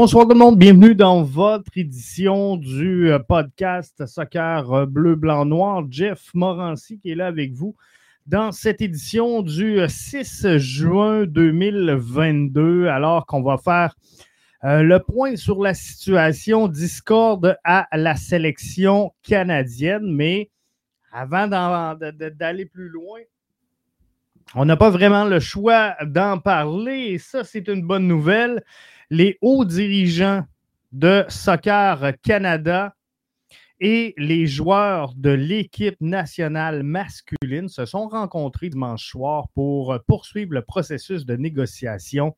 Bonsoir tout le monde, bienvenue dans votre édition du euh, podcast Soccer euh, Bleu, Blanc, Noir. Jeff Morancy qui est là avec vous dans cette édition du 6 euh, juin 2022, alors qu'on va faire le point sur la situation discorde à la sélection canadienne. Mais avant d'aller plus loin, on n'a pas vraiment le choix d'en parler et ça, c'est une bonne nouvelle les hauts dirigeants de Soccer Canada et les joueurs de l'équipe nationale masculine se sont rencontrés dimanche soir pour poursuivre le processus de négociation.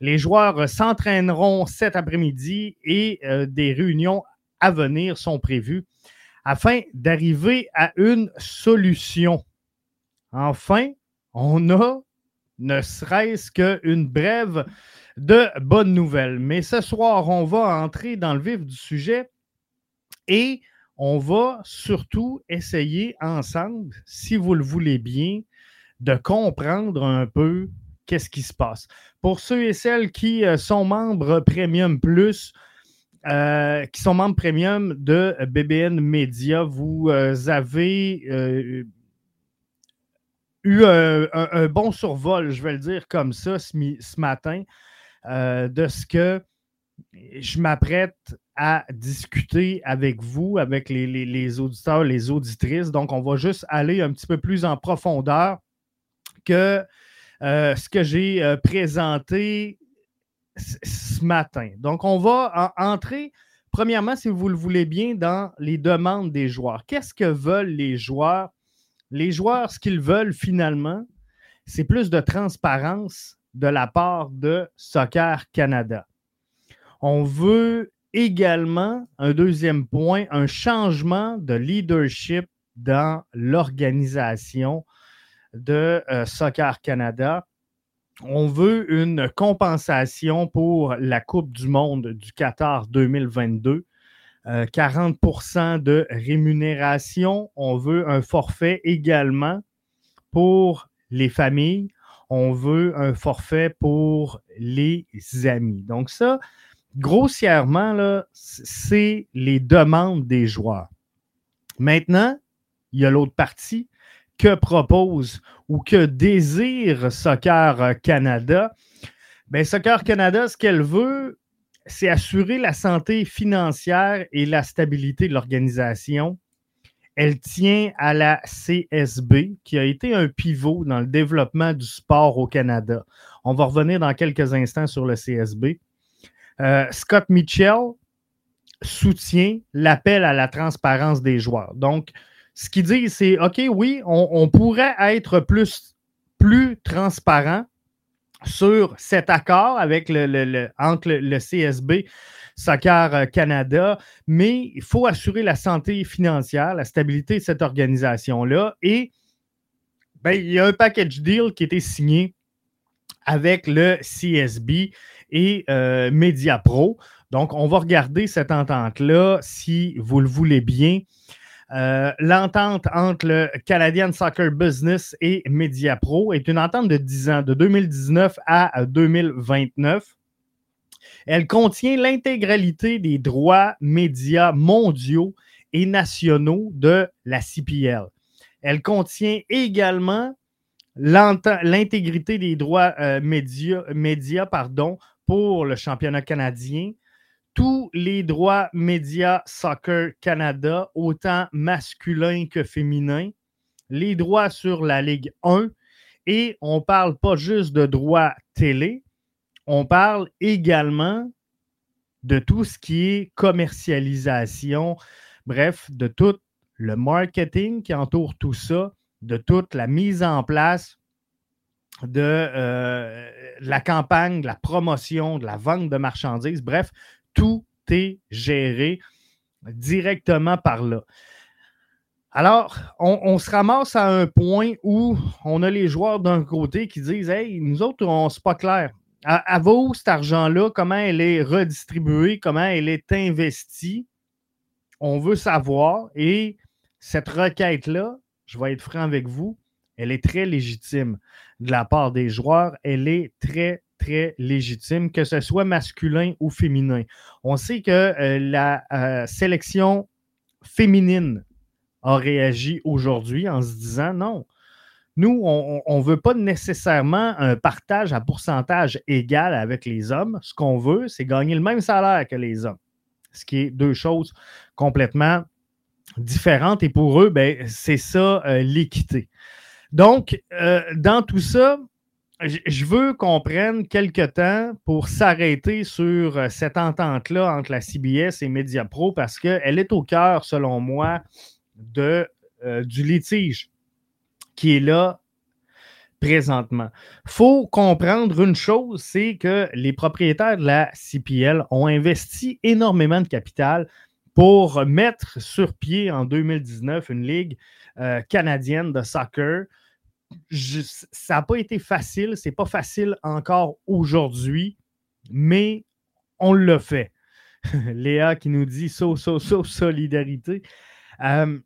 Les joueurs s'entraîneront cet après-midi et euh, des réunions à venir sont prévues afin d'arriver à une solution. Enfin, on a ne serait-ce qu'une brève de bonnes nouvelles. Mais ce soir, on va entrer dans le vif du sujet et on va surtout essayer ensemble, si vous le voulez bien, de comprendre un peu qu'est-ce qui se passe. Pour ceux et celles qui euh, sont membres Premium Plus, euh, qui sont membres Premium de BBN Media, vous euh, avez eu un, bon survol, je vais le dire comme ça, ce matin. Euh, de ce que je m'apprête à discuter avec vous, avec les, auditeurs, les auditrices. Donc, on va juste aller un petit peu plus en profondeur que euh, ce que j'ai euh, présenté ce matin. Donc, on va entrer, premièrement, si vous le voulez bien, dans les demandes des joueurs. Qu'est-ce que veulent les joueurs? Les joueurs, ce qu'ils veulent finalement, c'est plus de transparence de la part de Soccer Canada. On veut également, un deuxième point, un changement de leadership dans l'organisation de euh, Soccer Canada. On veut une compensation pour la Coupe du Monde du Qatar 2022. 40% euh, de rémunération. On veut un forfait également pour les familles on veut un forfait pour les amis. Donc ça, grossièrement, c'est les demandes des joueurs. Maintenant, il y a l'autre partie. Que propose ou que désire Soccer Canada? Bien, Soccer Canada, ce qu'elle veut, c'est assurer la santé financière et la stabilité de l'organisation elle tient à la CSB, qui a été un pivot dans le développement du sport au Canada. On va revenir dans quelques instants sur le CSB. Euh, Scott Mitchell soutient l'appel à la transparence des joueurs. Donc, ce qu'il dit, c'est OK, oui, on, pourrait être plus, plus transparent sur cet accord avec le, entre le CSB Soccer euh, Canada, mais il faut assurer la santé financière, la stabilité de cette organisation-là. Et ben, il y a un package deal qui a été signé avec le CSB et euh, MediaPro. Donc, on va regarder cette entente-là si vous le voulez bien. Euh, l'entente entre le Canadian Soccer Business et MediaPro est une entente de 10 ans, de 2019 à 2029. Elle contient l'intégralité des droits médias mondiaux et nationaux de la CPL. Elle contient également l'intégrité des droits euh, médias, pour le championnat canadien, tous les droits médias Soccer Canada, autant masculins que féminins, les droits sur la Ligue 1, et on ne parle pas juste de droits télé, on parle également de tout ce qui est commercialisation, bref, de tout le marketing qui entoure tout ça, de toute la mise en place de euh, la campagne, de la promotion, de la vente de marchandises, bref, tout est géré directement par là. Alors, on, se ramasse à un point où on a les joueurs d'un côté qui disent Hey, nous autres, on c'est pas clair à, vous, cet argent-là, comment elle est redistribuée, comment elle est investie? On veut savoir. Et cette requête-là, je vais être franc avec vous, elle est très légitime de la part des joueurs. Elle est très, très légitime, que ce soit masculin ou féminin. On sait que euh, la euh, sélection féminine a réagi aujourd'hui en se disant non, nous, on ne veut pas nécessairement un partage à pourcentage égal avec les hommes. Ce qu'on veut, c'est gagner le même salaire que les hommes. Ce qui est deux choses complètement différentes. Et pour eux, ben, c'est ça euh, l'équité. Donc, dans tout ça, je veux qu'on prenne quelques temps pour s'arrêter sur euh, cette entente-là entre la CBS et Mediapro parce qu'elle est au cœur, selon moi, de, du litige qui est là présentement. Il faut comprendre une chose, c'est que les propriétaires de la CPL ont investi énormément de capital pour mettre sur pied en 2019 une ligue euh, canadienne de soccer. Ça n'a pas été facile, c'est pas facile encore aujourd'hui, mais on l'a fait. Léa qui nous dit so, so, so, solidarité. Euh,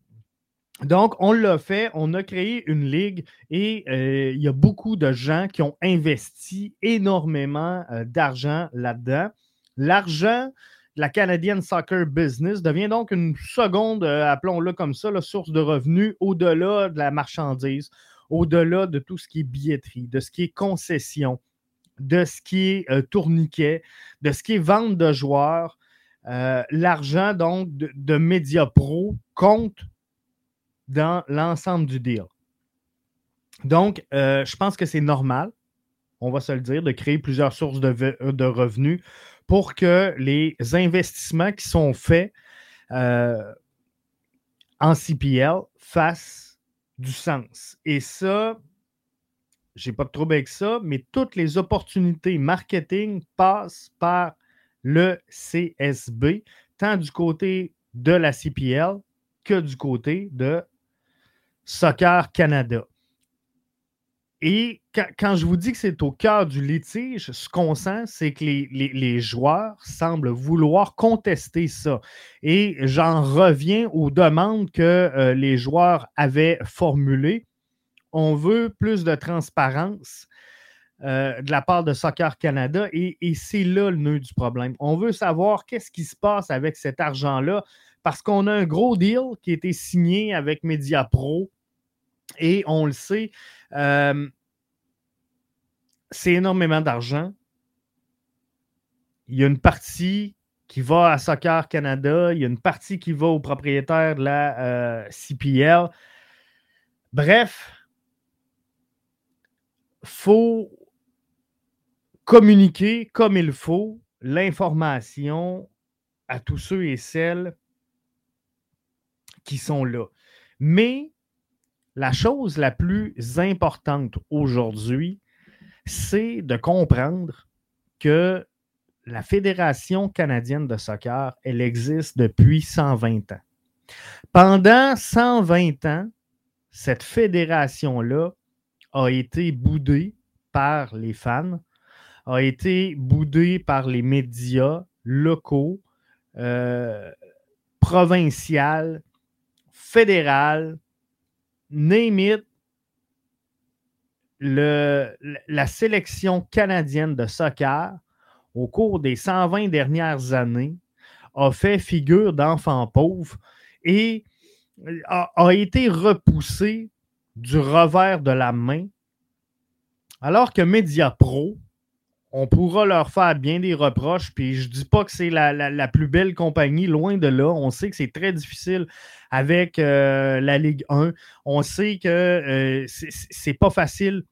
donc, on l'a fait, on a créé une ligue et euh, il y a beaucoup de gens qui ont investi énormément euh, d'argent là-dedans. L'argent de la Canadian Soccer Business devient donc une seconde, appelons-le comme ça, la source de revenus au-delà de la marchandise, au-delà de tout ce qui est billetterie, de ce qui est concession, de ce qui est tourniquet, de ce qui est vente de joueurs. L'argent donc de, de Mediapro compte dans l'ensemble du deal. Donc, euh, je pense que c'est normal, on va se le dire, de créer plusieurs sources de, revenus pour que les investissements qui sont faits euh, en CPL fassent du sens. Et ça, j'ai pas de trouble avec ça, mais toutes les opportunités marketing passent par le CSB, tant du côté de la CPL que du côté de Soccer Canada. Et quand, je vous dis que c'est au cœur du litige, ce qu'on sent, c'est que les, joueurs semblent vouloir contester ça. Et j'en reviens aux demandes que euh, les joueurs avaient formulées. On veut plus de transparence euh, de la part de Soccer Canada et, et c'est là le nœud du problème. On veut savoir qu'est-ce qui se passe avec cet argent-là parce qu'on a un gros deal qui a été signé avec Mediapro et on le sait, euh, c'est énormément d'argent. Il y a une partie qui va à Soccer Canada, il y a une partie qui va aux propriétaires de la euh, CPL. Bref, faut communiquer comme il faut l'information à tous ceux et celles qui sont là. Mais la chose la plus importante aujourd'hui, c'est de comprendre que la Fédération canadienne de soccer, elle existe depuis 120 ans. Pendant 120 ans, cette fédération-là a été boudée par les fans, a été boudée par les médias locaux, euh, provinciaux, fédéraux, name la sélection canadienne de soccer, au cours des 120 dernières années, a fait figure d'enfant pauvre et a, a, été repoussée du revers de la main, alors que Mediapro, on pourra leur faire bien des reproches. Puis je ne dis pas que c'est la, plus belle compagnie, loin de là. On sait que c'est très difficile avec euh, la Ligue 1. On sait que euh, c'est pas facile.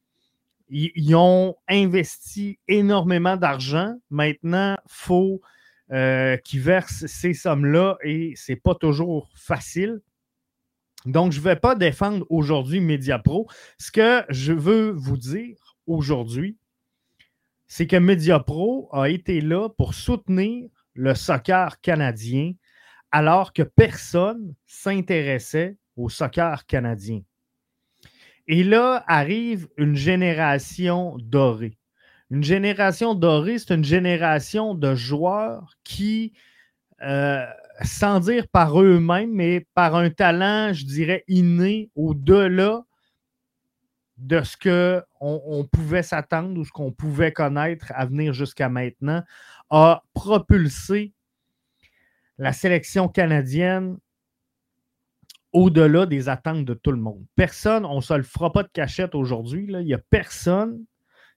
Ils, ont investi énormément d'argent. Maintenant, il faut euh, qu'ils versent ces sommes-là et c'est pas toujours facile. Donc, je ne vais pas défendre aujourd'hui Mediapro. Ce que je veux vous dire aujourd'hui, c'est que Mediapro a été là pour soutenir le soccer canadien alors que personne s'intéressait au soccer canadien. Et là arrive une génération dorée. Une génération dorée, c'est une génération de joueurs qui, euh, sans dire par eux-mêmes, mais par un talent, je dirais, inné au-delà de ce qu'on on pouvait s'attendre ou ce qu'on pouvait connaître à venir jusqu'à maintenant, a propulsé la sélection canadienne au-delà des attentes de tout le monde. Personne, on ne se le fera pas de cachette aujourd'hui, il n'y a personne,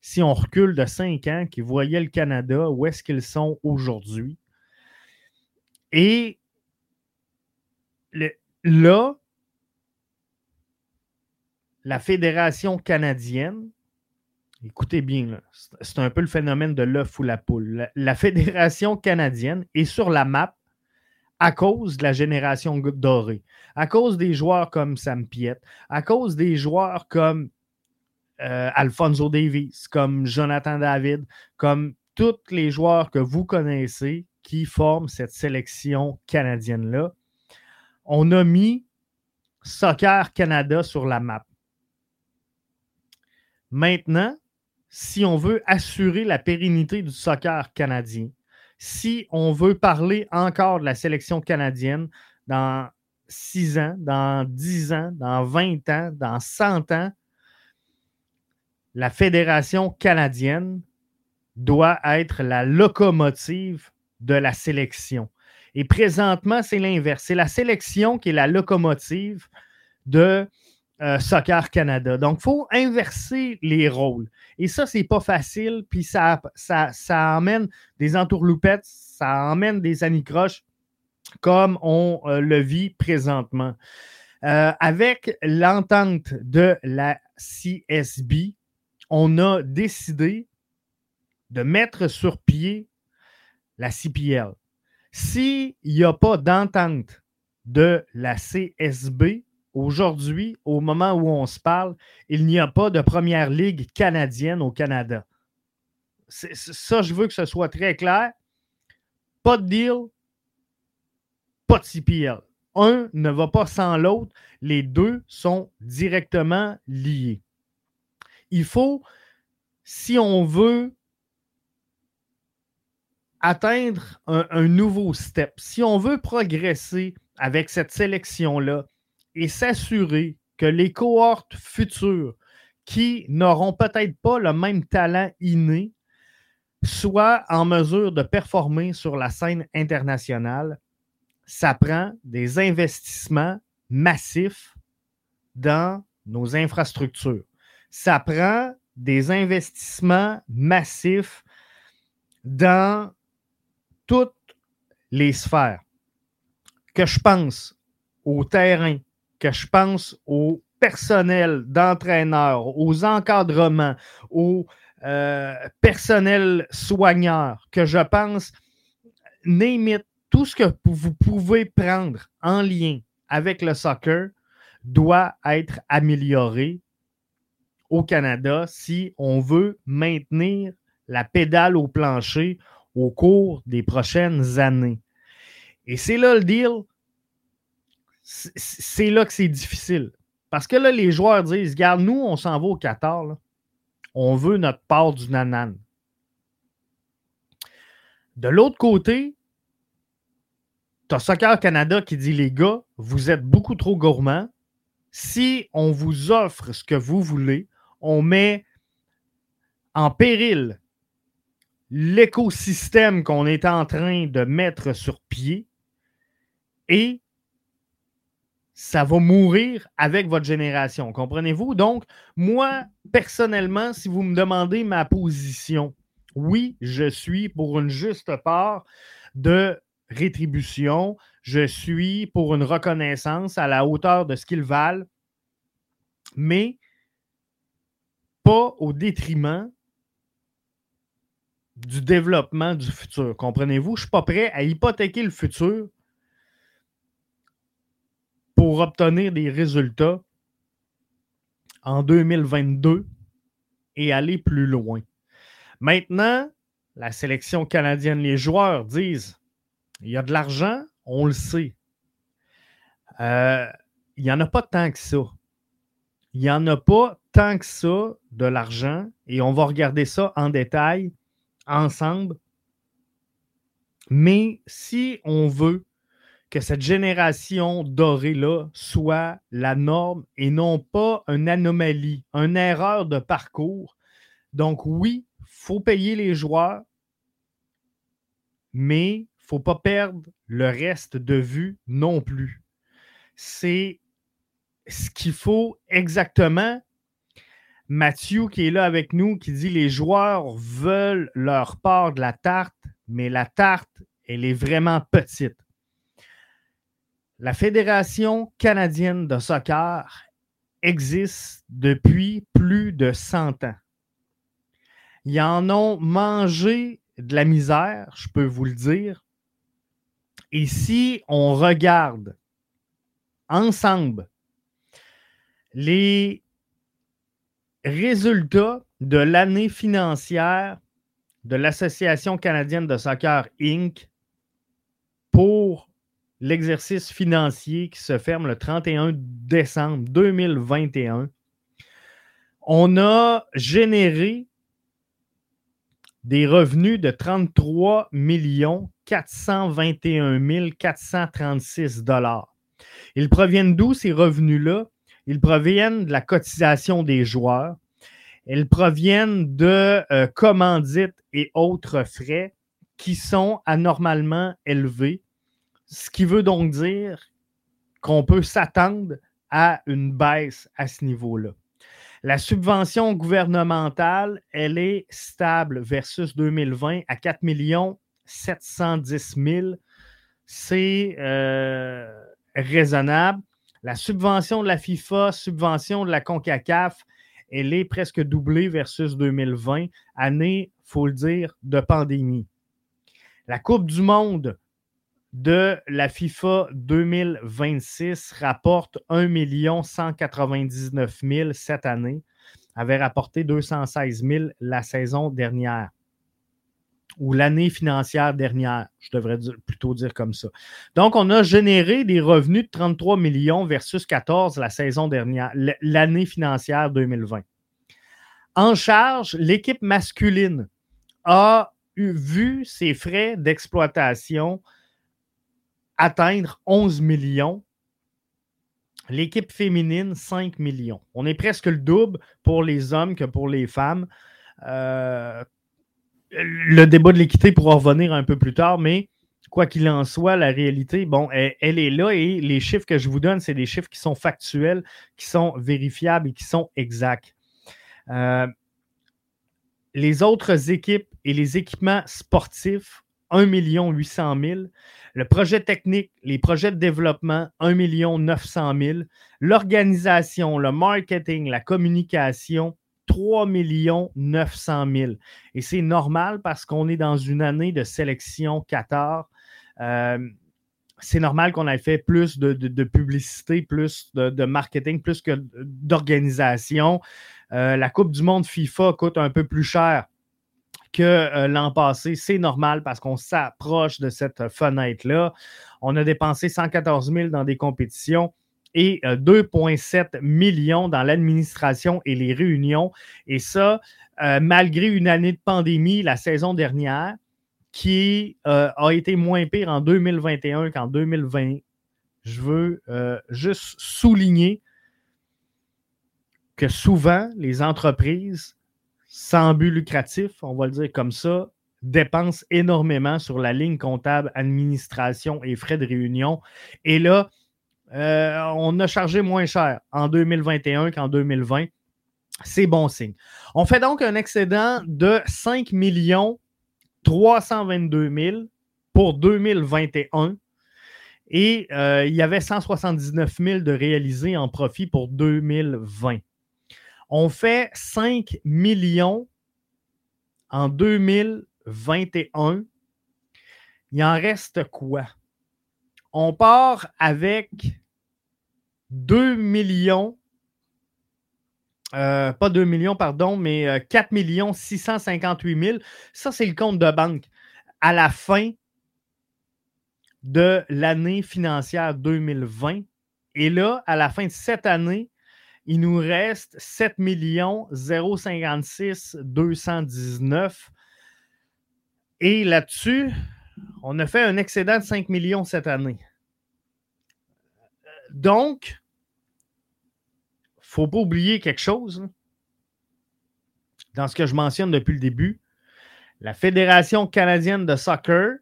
si on recule de cinq ans, qui voyait le Canada, où est-ce qu'ils sont aujourd'hui. Et là, la Fédération canadienne, écoutez bien, c'est un peu le phénomène de l'œuf ou la poule. La, Fédération canadienne est sur la map à cause de la génération dorée, à cause des joueurs comme Sam Piet, à cause des joueurs comme euh, Alfonso Davies, comme Jonathan David, comme tous les joueurs que vous connaissez qui forment cette sélection canadienne-là. On a mis Soccer Canada sur la map. Maintenant, si on veut assurer la pérennité du soccer canadien, si on veut parler encore de la sélection canadienne dans 6 ans, dans 10 ans, dans 20 ans, dans 100 ans, la Fédération canadienne doit être la locomotive de la sélection. Et présentement, c'est l'inverse. C'est la sélection qui est la locomotive de euh, Soccer Canada. Donc, il faut inverser les rôles. Et ça, c'est pas facile. Puis ça, ça, emmène des entourloupettes, ça emmène des anicroches comme on euh, le vit présentement. Euh, avec l'entente de la CSB, on a décidé de mettre sur pied la CPL. S'il n'y a pas d'entente de la CSB, Aujourd'hui, au moment où on se parle, il n'y a pas de première ligue canadienne au Canada. Ça, je veux que ce soit très clair. Pas de deal, pas de CPL. Un ne va pas sans l'autre. Les deux sont directement liés. Il faut, si on veut atteindre un, un nouveau step, si on veut progresser avec cette sélection-là, et s'assurer que les cohortes futures qui n'auront peut-être pas le même talent inné soient en mesure de performer sur la scène internationale, ça prend des investissements massifs dans nos infrastructures. Ça prend des investissements massifs dans toutes les sphères. Que je pense au terrain, que je pense au personnel d'entraîneurs, aux encadrements, aux euh, personnels soigneurs, que je pense, name tout ce que vous pouvez prendre en lien avec le soccer doit être amélioré au Canada si on veut maintenir la pédale au plancher au cours des prochaines années. Et c'est là le deal c'est là que c'est difficile. Parce que là, les joueurs disent Regarde, nous, on s'en va au Qatar. On veut notre part du nanan. De l'autre côté, tu as Soccer Canada qui dit Les gars, vous êtes beaucoup trop gourmands. Si on vous offre ce que vous voulez, on met en péril l'écosystème qu'on est en train de mettre sur pied et ça va mourir avec votre génération. Comprenez-vous? Donc, moi, personnellement, si vous me demandez ma position, oui, je suis pour une juste part de rétribution. Je suis pour une reconnaissance à la hauteur de ce qu'ils valent, mais pas au détriment du développement du futur. Comprenez-vous? Je ne suis pas prêt à hypothéquer le futur pour obtenir des résultats en 2022 et aller plus loin. Maintenant, la sélection canadienne, les joueurs disent il y a de l'argent, on le sait. Euh, il n'y en a pas tant que ça. Il n'y en a pas tant que ça de l'argent et on va regarder ça en détail ensemble. Mais si on veut que cette génération dorée-là soit la norme et non pas une anomalie, une erreur de parcours. Donc oui, il faut payer les joueurs, mais il ne faut pas perdre le reste de vue non plus. C'est ce qu'il faut exactement. Mathieu qui est là avec nous, qui dit les joueurs veulent leur part de la tarte, mais la tarte, elle est vraiment petite. La Fédération canadienne de soccer existe depuis plus de 100 ans. Ils en ont mangé de la misère, je peux vous le dire. Et si on regarde ensemble les résultats de l'année financière de l'Association canadienne de soccer Inc. pour l'exercice financier qui se ferme le 31 décembre 2021, on a généré des revenus de 33 421 436 dollars. Ils proviennent d'où ces revenus-là? Ils proviennent de la cotisation des joueurs. Ils proviennent de euh, commandites et autres frais qui sont anormalement élevés ce qui veut donc dire qu'on peut s'attendre à une baisse à ce niveau-là. La subvention gouvernementale, elle est stable versus 2020 à 4 710 000. C'est euh, raisonnable. La subvention de la FIFA, subvention de la CONCACAF, elle est presque doublée versus 2020, année, il faut le dire, de pandémie. La Coupe du Monde, de la FIFA 2026 rapporte 1 199 000 cette année, avait rapporté 216 000 la saison dernière ou l'année financière dernière, je devrais plutôt dire comme ça. Donc, on a généré des revenus de 33 millions versus 14 la saison dernière, l'année financière 2020. En charge, l'équipe masculine a vu ses frais d'exploitation atteindre 11 millions. L'équipe féminine, 5 millions. On est presque le double pour les hommes que pour les femmes. Euh, le débat de l'équité pourra revenir un peu plus tard, mais quoi qu'il en soit, la réalité, bon, elle, est là et les chiffres que je vous donne, c'est des chiffres qui sont factuels, qui sont vérifiables et qui sont exacts. Euh, les autres équipes et les équipements sportifs, 1 800 000. Le projet technique, les projets de développement, 1 900 000. L'organisation, le marketing, la communication, 3 900 000. Et c'est normal parce qu'on est dans une année de sélection Qatar. Euh, c'est normal qu'on ait fait plus de, publicité, plus de, marketing, plus que d'organisation. Euh, la Coupe du Monde FIFA coûte un peu plus cher que euh, l'an passé. C'est normal parce qu'on s'approche de cette fenêtre-là. On a dépensé 114 000 dans des compétitions et 2,7 euh, millions dans l'administration et les réunions. Et ça, euh, malgré une année de pandémie la saison dernière, qui a été moins pire en 2021 qu'en 2020. Je veux juste souligner que souvent, les entreprises sans but lucratif, on va le dire comme ça, dépense énormément sur la ligne comptable, administration et frais de réunion. Et là, euh, on a chargé moins cher en 2021 qu'en 2020. C'est bon signe. On fait donc un excédent de 5 322 000 pour 2021. Et euh, il y avait 179 000 de réalisés en profit pour 2020. On fait 5 millions en 2021. Il en reste quoi? On part avec 2 millions, euh, pas 2 millions, pardon, mais 4 euh, millions 658 000. Ça, c'est le compte de banque. À la fin de l'année financière 2020. Et là, à la fin de cette année, il nous reste 7 056 219. Et là-dessus, on a fait un excédent de 5 millions cette année. Donc, faut pas oublier quelque chose dans ce que je mentionne depuis le début. La Fédération canadienne de soccer,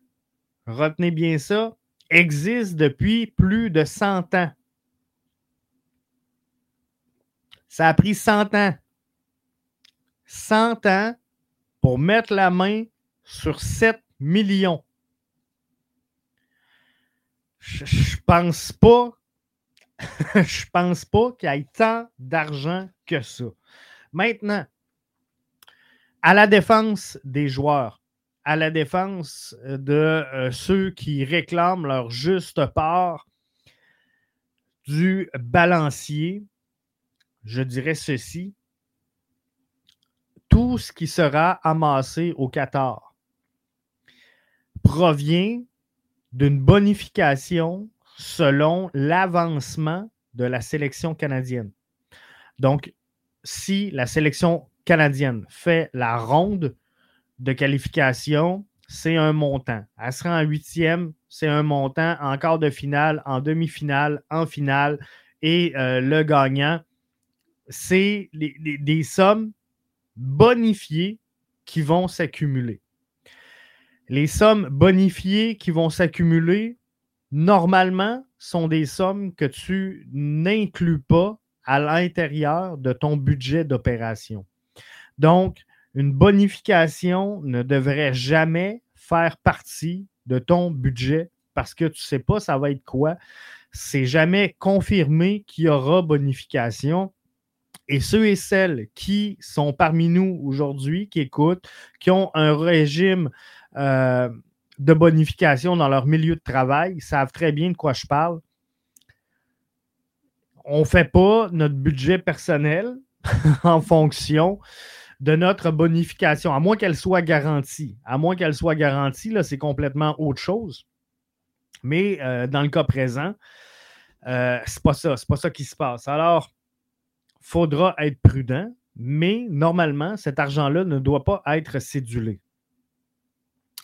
retenez bien ça, existe depuis plus de 100 ans. Ça a pris 100 ans. 100 ans pour mettre la main sur 7 millions. Je, je pense pas qu'il y ait tant d'argent que ça. Maintenant, à la défense des joueurs, à la défense de euh, ceux qui réclament leur juste part du balancier, je dirais ceci. Tout ce qui sera amassé au Qatar provient d'une bonification selon l'avancement de la sélection canadienne. Donc, si la sélection canadienne fait la ronde de qualification, c'est un montant. Elle sera en huitième, c'est un montant. En quart de finale, en demi-finale, en finale. Et euh, le gagnant, c'est des sommes bonifiées qui vont s'accumuler. Les sommes bonifiées qui vont s'accumuler, normalement, sont des sommes que tu n'inclus pas à l'intérieur de ton budget d'opération. Donc, une bonification ne devrait jamais faire partie de ton budget parce que tu ne sais pas ça va être quoi. C'est jamais confirmé qu'il y aura bonification. Et ceux et celles qui sont parmi nous aujourd'hui, qui écoutent, qui ont un régime euh, de bonification dans leur milieu de travail, savent très bien de quoi je parle. On ne fait pas notre budget personnel en fonction de notre bonification, à moins qu'elle soit garantie. À moins qu'elle soit garantie, là, c'est complètement autre chose. Mais euh, dans le cas présent, euh, c'est pas ça. C'est pas ça qui se passe. Alors, faudra être prudent, mais normalement, cet argent-là ne doit pas être cédulé.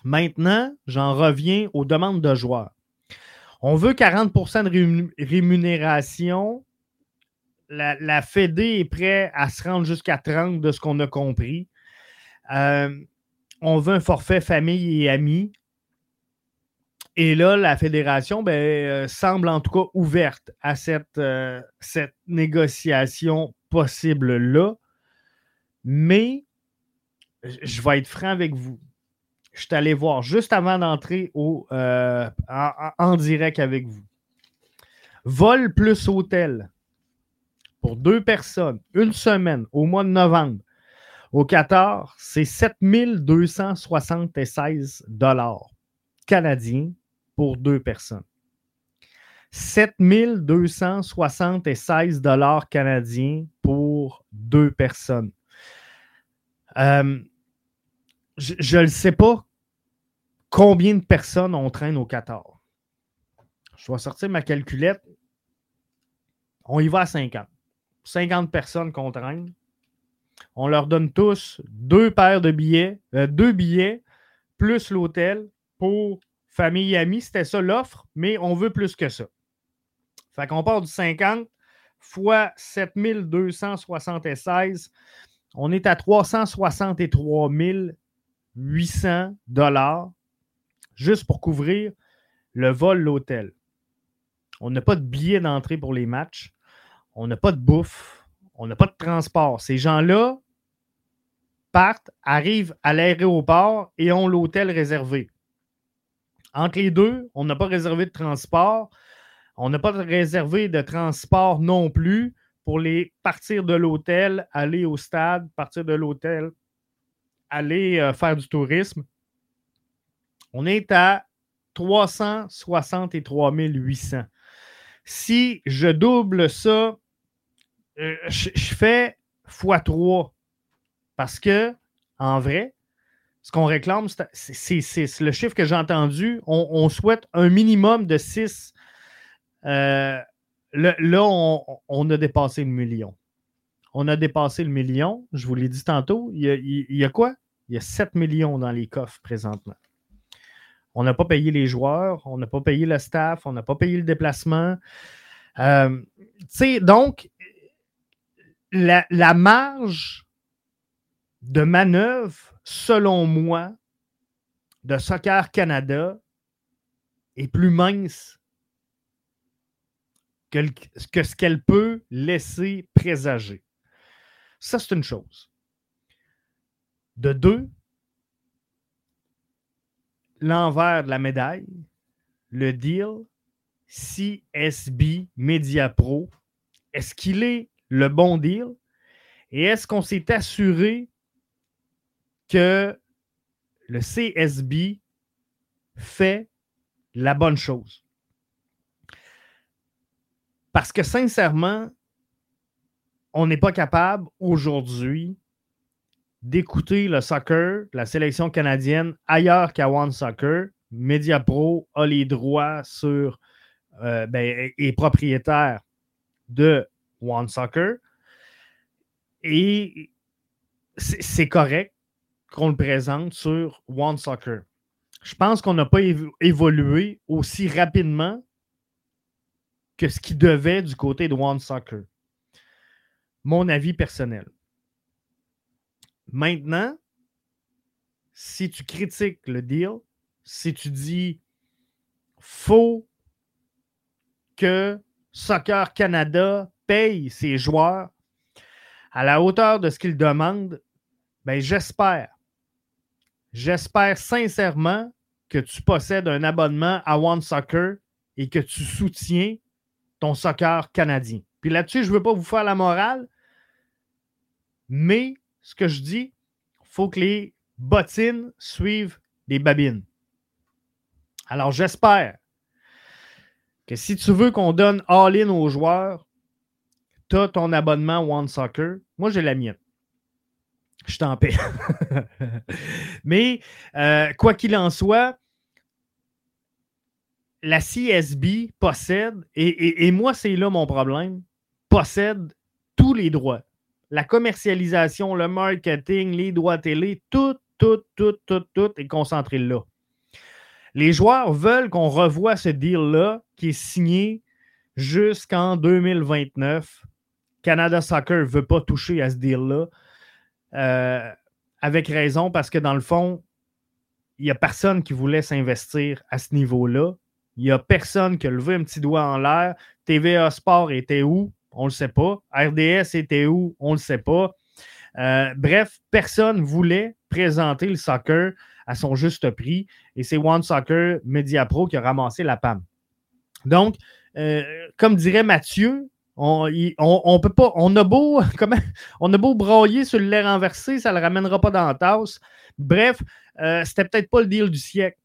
Maintenant, j'en reviens aux demandes de joueurs. On veut 40% de rémunération. La, la Fédé est prête à se rendre jusqu'à 30 de ce qu'on a compris. Euh, on veut un forfait famille et amis. Et là, la fédération ben, euh, semble en tout cas ouverte à cette, euh, cette négociation possible-là. Mais je vais être franc avec vous je suis allé voir juste avant d'entrer au, euh, en, direct avec vous. Vol plus hôtel pour deux personnes, une semaine au mois de novembre. Au Qatar, c'est 7276 dollars canadiens pour deux personnes. 7276 dollars canadiens pour deux personnes. Euh, je ne sais pas combien de personnes on traîne au Qatar. Je vais sortir ma calculette. On y va à 50. 50 personnes qu'on traîne. On leur donne tous deux paires de billets, euh, deux billets, plus l'hôtel pour famille et amis. C'était ça l'offre, mais on veut plus que ça. Fait qu'on part du 50 fois 7276. On est à 363 800 dollars juste pour couvrir le vol, l'hôtel. On n'a pas de billets d'entrée pour les matchs. On n'a pas de bouffe. On n'a pas de transport. Ces gens-là partent, arrivent à l'aéroport et ont l'hôtel réservé. Entre les deux, on n'a pas réservé de transport. On n'a pas réservé de transport non plus pour les partir de l'hôtel, aller au stade, partir de l'hôtel, aller euh, faire du tourisme. On est à 363 800. Si je double ça, euh, je, fais x3 parce que, en vrai, ce qu'on réclame, c'est 6. Le chiffre que j'ai entendu, on, souhaite un minimum de 6. Euh, là, on, a dépassé le million. On a dépassé le million. Je vous l'ai dit tantôt. Il y a quoi? Il y a 7 millions dans les coffres présentement. On n'a pas payé les joueurs, on n'a pas payé le staff, on n'a pas payé le déplacement. Euh, donc, la marge de manœuvre, selon moi, de Soccer Canada est plus mince que, ce qu'elle peut laisser présager. Ça, c'est une chose. De deux, l'envers de la médaille, le deal CSB Media Pro, est-ce qu'il est le bon deal? Et est-ce qu'on s'est assuré que le CSB fait la bonne chose? Parce que sincèrement, on n'est pas capable aujourd'hui d'écouter le soccer, la sélection canadienne, ailleurs qu'à One Soccer. Mediapro a les droits sur euh, ben, est propriétaire de One Soccer. Et c'est correct qu'on le présente sur One Soccer. Je pense qu'on n'a pas évolué aussi rapidement que ce qui devait du côté de One Soccer. Mon avis personnel. Maintenant, si tu critiques le deal, si tu dis faut que Soccer Canada paye ses joueurs à la hauteur de ce qu'ils demandent, ben j'espère, j'espère sincèrement que tu possèdes un abonnement à One Soccer et que tu soutiens ton soccer canadien. Puis là-dessus, je ne veux pas vous faire la morale, mais ce que je dis, il faut que les bottines suivent les babines. Alors, j'espère que si tu veux qu'on donne all-in aux joueurs, tu as ton abonnement One Soccer. Moi, j'ai la mienne. Je t'en paie. Mais, euh, quoi qu'il en soit, la CSB possède, et moi, c'est là mon problème, possède tous les droits la commercialisation, le marketing, les droits télé, tout, tout, tout, tout, tout est concentré là. Les joueurs veulent qu'on revoie ce deal-là qui est signé jusqu'en 2029. Canada Soccer ne veut pas toucher à ce deal-là. Euh, avec raison, parce que dans le fond, il n'y a personne qui voulait s'investir à ce niveau-là. Il n'y a personne qui a levé un petit doigt en l'air. TVA Sport était où? On ne le sait pas. RDS était où? On ne le sait pas. Euh, bref, personne voulait présenter le soccer à son juste prix et c'est One Soccer Media Pro qui a ramassé la PAM. Donc, euh, comme dirait Mathieu, on, peut pas, on a beau, comment, on a beau broyer sur le lait renversé, ça ne le ramènera pas dans la tasse. Bref, euh, c'était peut-être pas le deal du siècle,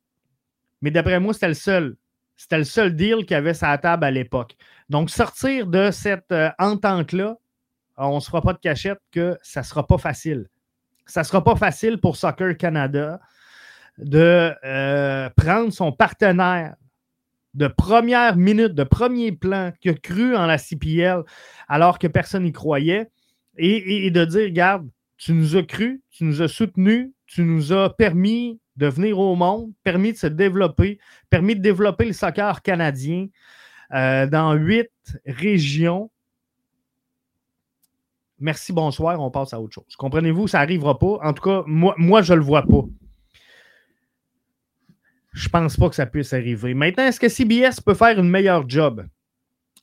mais d'après moi, c'était le seul. C'était le seul deal qu'il avait sa table à l'époque. Donc, sortir de cette euh, entente-là, on ne se fera pas de cachette que ça ne sera pas facile. Ça ne sera pas facile pour Soccer Canada de euh, prendre son partenaire de première minute, de premier plan, qui a cru en la CPL alors que personne n'y croyait, et, de dire, regarde, tu nous as cru, tu nous as soutenus, tu nous as permis de venir au monde, permis de se développer, permis de développer le soccer canadien. Euh, dans huit régions. Merci, bonsoir, on passe à autre chose. Comprenez-vous, ça n'arrivera pas. En tout cas, moi, moi je ne le vois pas. Je pense pas que ça puisse arriver. Maintenant, est-ce que CBS peut faire une meilleure job?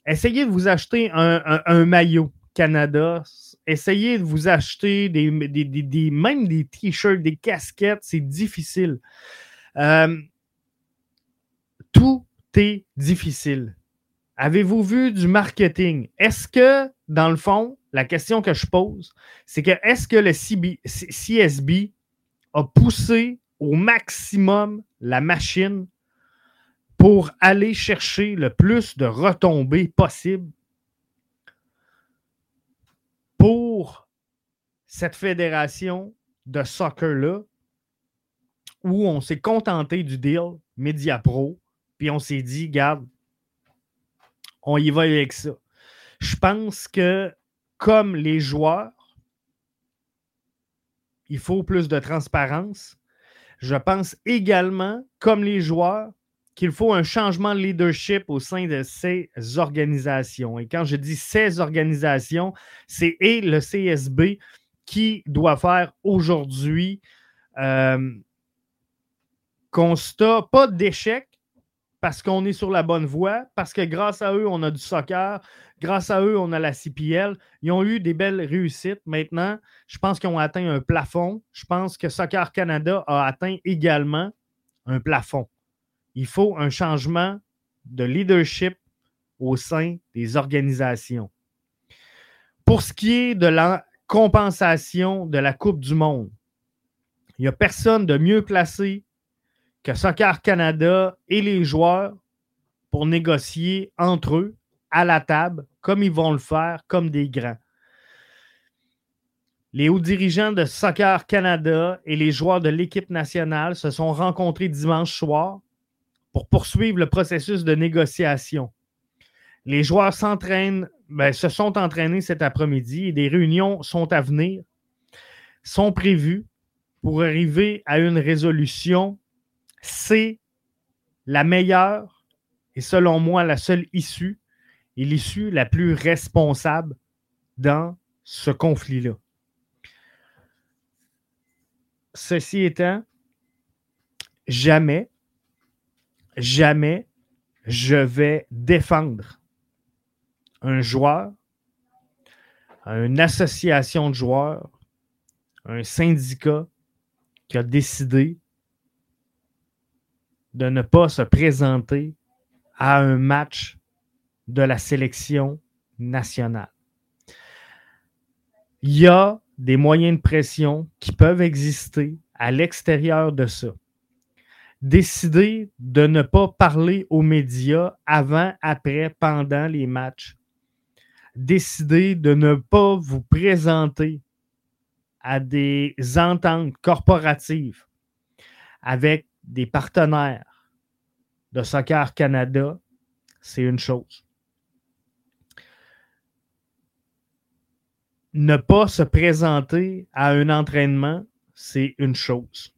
Essayez de vous acheter un, maillot Canada. Essayez de vous acheter des, des, même des t-shirts, des casquettes. C'est difficile. Euh, tout est difficile. Avez-vous vu du marketing? Est-ce que, dans le fond, la question que je pose, c'est que est-ce que le CSB a poussé au maximum la machine pour aller chercher le plus de retombées possible pour cette fédération de soccer-là, où on s'est contenté du deal Media Pro, puis on s'est dit, garde, on y va avec ça. Je pense que, comme les joueurs, il faut plus de transparence. Je pense également, comme les joueurs, qu'il faut un changement de leadership au sein de ces organisations. Et quand je dis ces organisations, c'est et le CSB qui doit faire aujourd'hui euh, constat, pas d'échec, parce qu'on est sur la bonne voie, parce que grâce à eux, on a du soccer, grâce à eux, on a la CPL. Ils ont eu des belles réussites. Maintenant, je pense qu'ils ont atteint un plafond. Je pense que Soccer Canada a atteint également un plafond. Il faut un changement de leadership au sein des organisations. Pour ce qui est de la compensation de la Coupe du Monde, il n'y a personne de mieux placé Soccer Canada et les joueurs pour négocier entre eux à la table, comme ils vont le faire, comme des grands. Les hauts dirigeants de Soccer Canada et les joueurs de l'équipe nationale se sont rencontrés dimanche soir pour poursuivre le processus de négociation. Les joueurs s'entraînent, ben, se sont entraînés cet après-midi et des réunions sont à venir, sont prévues pour arriver à une résolution c'est la meilleure et selon moi la seule issue et l'issue la plus responsable dans ce conflit-là. Ceci étant, jamais, jamais je vais défendre un joueur, une association de joueurs, un syndicat qui a décidé de ne pas se présenter à un match de la sélection nationale. Il y a des moyens de pression qui peuvent exister à l'extérieur de ça. Décider de ne pas parler aux médias avant, après, pendant les matchs. Décider de ne pas vous présenter à des ententes corporatives avec des partenaires de Soccer Canada, c'est une chose. Ne pas se présenter à un entraînement, c'est une chose.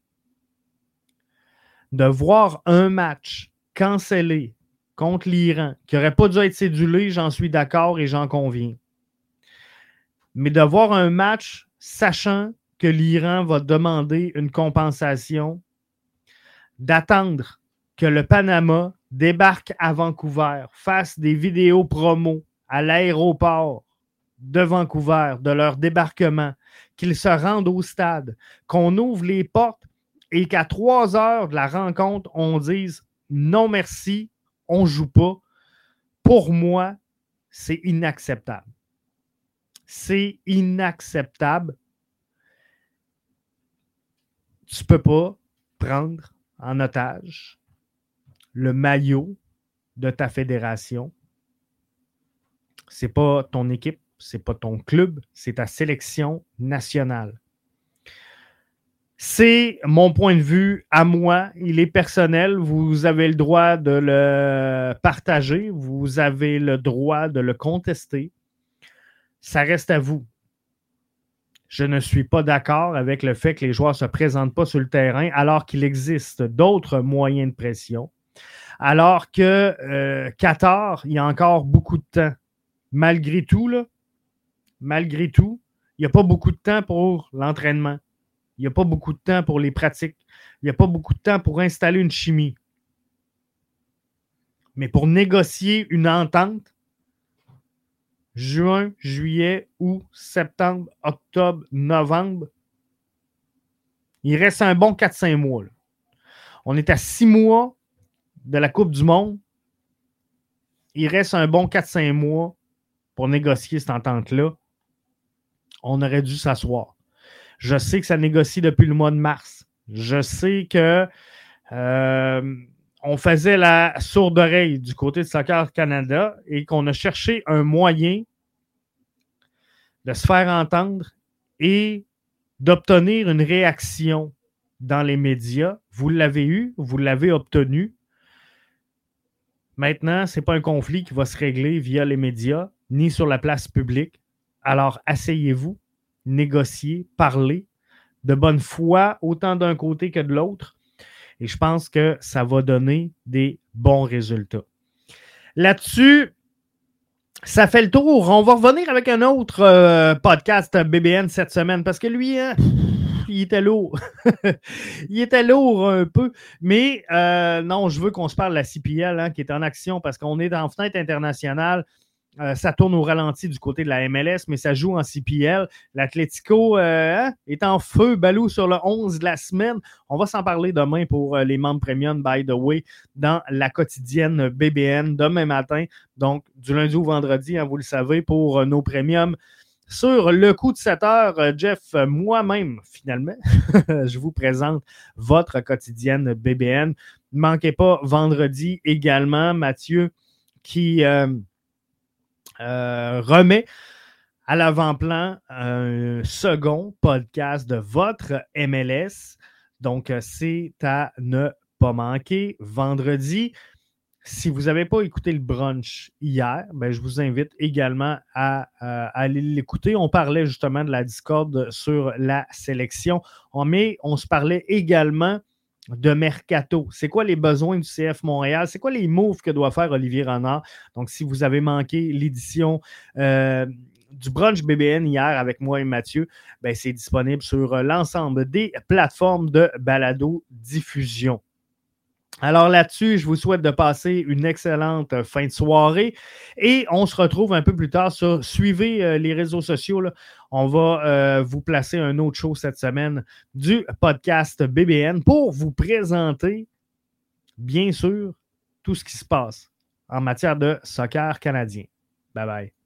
De voir un match cancellé contre l'Iran, qui n'aurait pas dû être cédulé, j'en suis d'accord et j'en conviens. Mais de voir un match sachant que l'Iran va demander une compensation, d'attendre que le Panama débarque à Vancouver, fasse des vidéos promo à l'aéroport de Vancouver, de leur débarquement, qu'ils se rendent au stade, qu'on ouvre les portes et qu'à trois heures de la rencontre, on dise non merci, on ne joue pas. Pour moi, c'est inacceptable. C'est inacceptable. Tu ne peux pas prendre en otage le maillot de ta fédération. C'est pas ton équipe, c'est pas ton club, c'est ta sélection nationale. C'est mon point de vue à moi. Il est personnel. Vous avez le droit de le partager. Vous avez le droit de le contester. Ça reste à vous. Je ne suis pas d'accord avec le fait que les joueurs ne se présentent pas sur le terrain alors qu'il existe d'autres moyens de pression. Alors que euh, Qatar, il y a encore beaucoup de temps. Malgré tout, malgré tout, il n'y a pas beaucoup de temps pour l'entraînement. Il n'y a pas beaucoup de temps pour les pratiques. Il n'y a pas beaucoup de temps pour installer une chimie. Mais pour négocier une entente, juin, juillet, août, septembre, octobre, novembre, il reste un bon 4-5 mois. On est à 6 mois de la Coupe du Monde, il reste un bon 4-5 mois pour négocier cette entente-là. On aurait dû s'asseoir. Je sais que ça négocie depuis le mois de mars. Je sais que euh, on faisait la sourde oreille du côté de Soccer Canada et qu'on a cherché un moyen de se faire entendre et d'obtenir une réaction dans les médias. Vous l'avez eu, vous l'avez obtenu. Maintenant, ce n'est pas un conflit qui va se régler via les médias ni sur la place publique. Alors, asseyez-vous, négociez, parlez de bonne foi, autant d'un côté que de l'autre. Et je pense que ça va donner des bons résultats. Là-dessus, ça fait le tour. On va revenir avec un autre euh, podcast BBN cette semaine parce que lui, hein, il était lourd. il était lourd un peu. Mais euh, non, je veux qu'on se parle de la CPL hein, qui est en action parce qu'on est en fenêtre internationale. Euh, ça tourne au ralenti du côté de la MLS, mais ça joue en CPL. L'Atlético euh, hein, est en feu, Balou sur le 11 de la semaine. On va s'en parler demain pour les membres premium, by the way, dans la quotidienne BBN demain matin. Donc, du lundi au vendredi, hein, vous le savez, pour nos premiums. Sur le coup de 7 heures, euh, Jeff, euh, moi-même, finalement, je vous présente votre quotidienne BBN. Ne manquez pas vendredi également, Mathieu, qui euh, remet à l'avant-plan un second podcast de votre MLS. Donc, c'est à ne pas manquer vendredi. Si vous n'avez pas écouté le brunch hier, ben, je vous invite également à, euh, aller l'écouter. On parlait justement de la Discord sur la sélection, mais on se parlait également de mercato. C'est quoi les besoins du CF Montréal? C'est quoi les moves que doit faire Olivier Renard? Donc, si vous avez manqué l'édition euh, du brunch BBN hier avec moi et Mathieu, ben, c'est disponible sur l'ensemble des plateformes de balado diffusion. Alors là-dessus, je vous souhaite de passer une excellente fin de soirée et on se retrouve un peu plus tard suivez euh, les réseaux sociaux. On va euh, vous placer un autre show cette semaine du podcast BBN pour vous présenter, bien sûr, tout ce qui se passe en matière de soccer canadien. Bye bye.